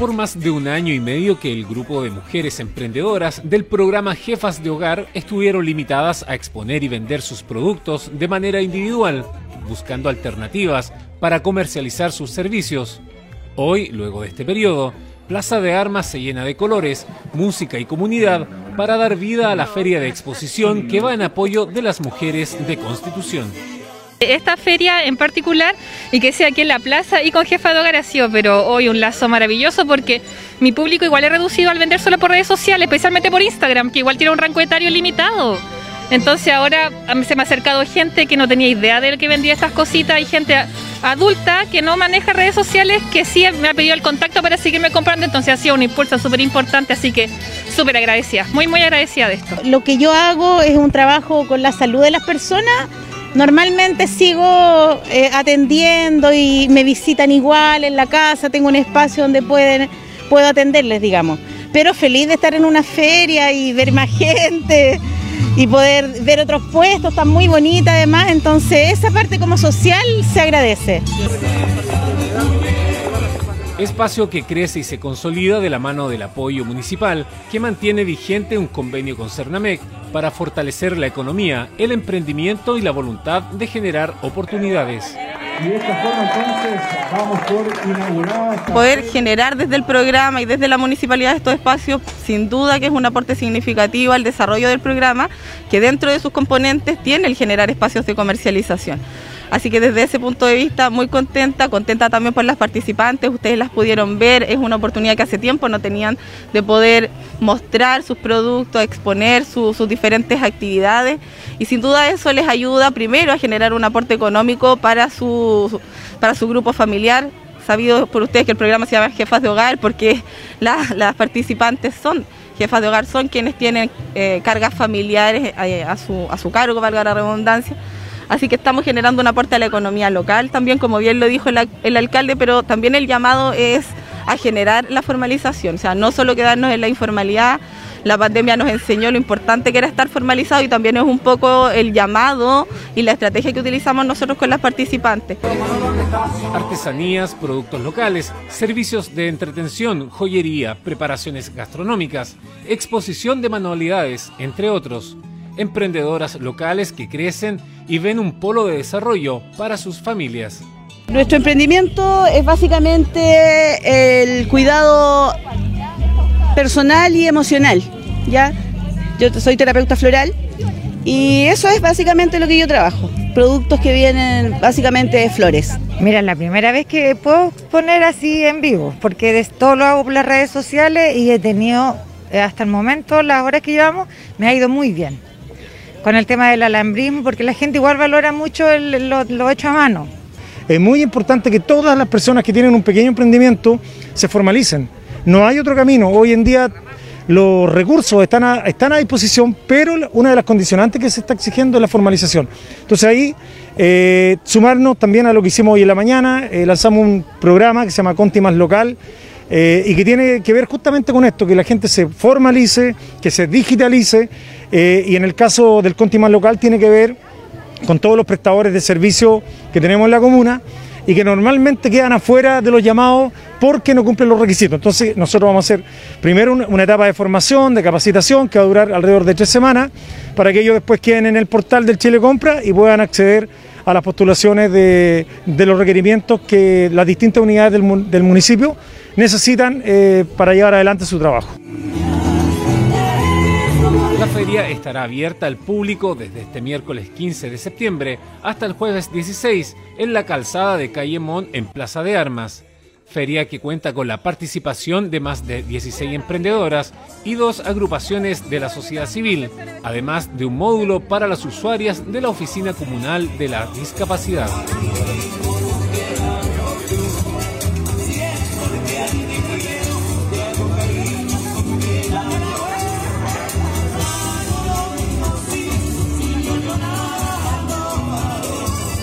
por más de un año y medio que el grupo de mujeres emprendedoras del programa Jefas de Hogar estuvieron limitadas a exponer y vender sus productos de manera individual, buscando alternativas para comercializar sus servicios. Hoy, luego de este periodo, Plaza de Armas se llena de colores, música y comunidad para dar vida a la feria de exposición que va en apoyo de las mujeres de Constitución. Esta feria en particular, y que sea aquí en la plaza y con jefa de hogar ha sido, pero hoy un lazo maravilloso porque mi público igual es reducido al vender solo por redes sociales, especialmente por Instagram, que igual tiene un rango etario limitado. Entonces ahora se me ha acercado gente que no tenía idea de que vendía estas cositas y gente adulta que no maneja redes sociales que sí me ha pedido el contacto para seguirme comprando, entonces ha sido un impulso súper importante, así que súper agradecida, muy muy agradecida de esto. Lo que yo hago es un trabajo con la salud de las personas, normalmente sigo eh, atendiendo y me visitan igual en la casa, tengo un espacio donde pueden, puedo atenderles, digamos, pero feliz de estar en una feria y ver más gente y poder ver otros puestos, está muy bonita además, entonces esa parte como social se agradece. Espacio que crece y se consolida de la mano del apoyo municipal que mantiene vigente un convenio con Cernamec para fortalecer la economía, el emprendimiento y la voluntad de generar oportunidades. Y de esta forma entonces vamos por inaugurar... Poder generar desde el programa y desde la municipalidad estos espacios, sin duda que es un aporte significativo al desarrollo del programa, que dentro de sus componentes tiene el generar espacios de comercialización. Así que desde ese punto de vista muy contenta, contenta también por las participantes, ustedes las pudieron ver, es una oportunidad que hace tiempo no tenían de poder mostrar sus productos, exponer sus diferentes actividades y sin duda eso les ayuda primero a generar un aporte económico para su, para su grupo familiar, sabido por ustedes que el programa se llama Jefas de Hogar porque las participantes son jefas de hogar, son quienes tienen eh, cargas familiares eh, a, su, a su cargo, valga la redundancia. Así que estamos generando un aporte a la economía local, también como bien lo dijo el, alcalde, pero también el llamado es a generar la formalización, o sea, no solo quedarnos en la informalidad, la pandemia nos enseñó lo importante que era estar formalizado y también es un poco el llamado y la estrategia que utilizamos nosotros con las participantes. Artesanías, productos locales, servicios de entretención, joyería, preparaciones gastronómicas, exposición de manualidades, entre otros emprendedoras locales que crecen y ven un polo de desarrollo para sus familias. Nuestro emprendimiento es básicamente el cuidado personal y emocional, ¿ya? Yo soy terapeuta floral y eso es básicamente lo que yo trabajo. Productos que vienen básicamente de flores. Mira, la primera vez que puedo poner así en vivo, porque de todo lo hago por las redes sociales y he tenido eh, hasta el momento, las horas que llevamos, me ha ido muy bien con el tema del alambrismo, porque la gente igual valora mucho lo, hecho a mano. Es muy importante que todas las personas que tienen un pequeño emprendimiento se formalicen. No hay otro camino. Hoy en día los recursos están a, están a disposición, pero una de las condicionantes que se está exigiendo es la formalización. Entonces ahí eh, sumarnos también a lo que hicimos hoy en la mañana, eh, lanzamos un programa que se llama Conti Más Local, eh, y que tiene que ver justamente con esto, que la gente se formalice, que se digitalice eh, y en el caso del Conti Más local tiene que ver con todos los prestadores de servicio que tenemos en la comuna y que normalmente quedan afuera de los llamados porque no cumplen los requisitos. Entonces nosotros vamos a hacer primero una, etapa de formación, de capacitación que va a durar alrededor de tres semanas para que ellos después queden en el portal del Chile Compra y puedan acceder a las postulaciones de, los requerimientos que las distintas unidades del, municipio necesitan eh, para llevar adelante su trabajo. La feria estará abierta al público desde este miércoles 15 de septiembre hasta el jueves 16 en la calzada de Calle Mon en Plaza de Armas. Feria que cuenta con la participación de más de 16 emprendedoras y dos agrupaciones de la sociedad civil, además de un módulo para las usuarias de la Oficina Comunal de la Discapacidad.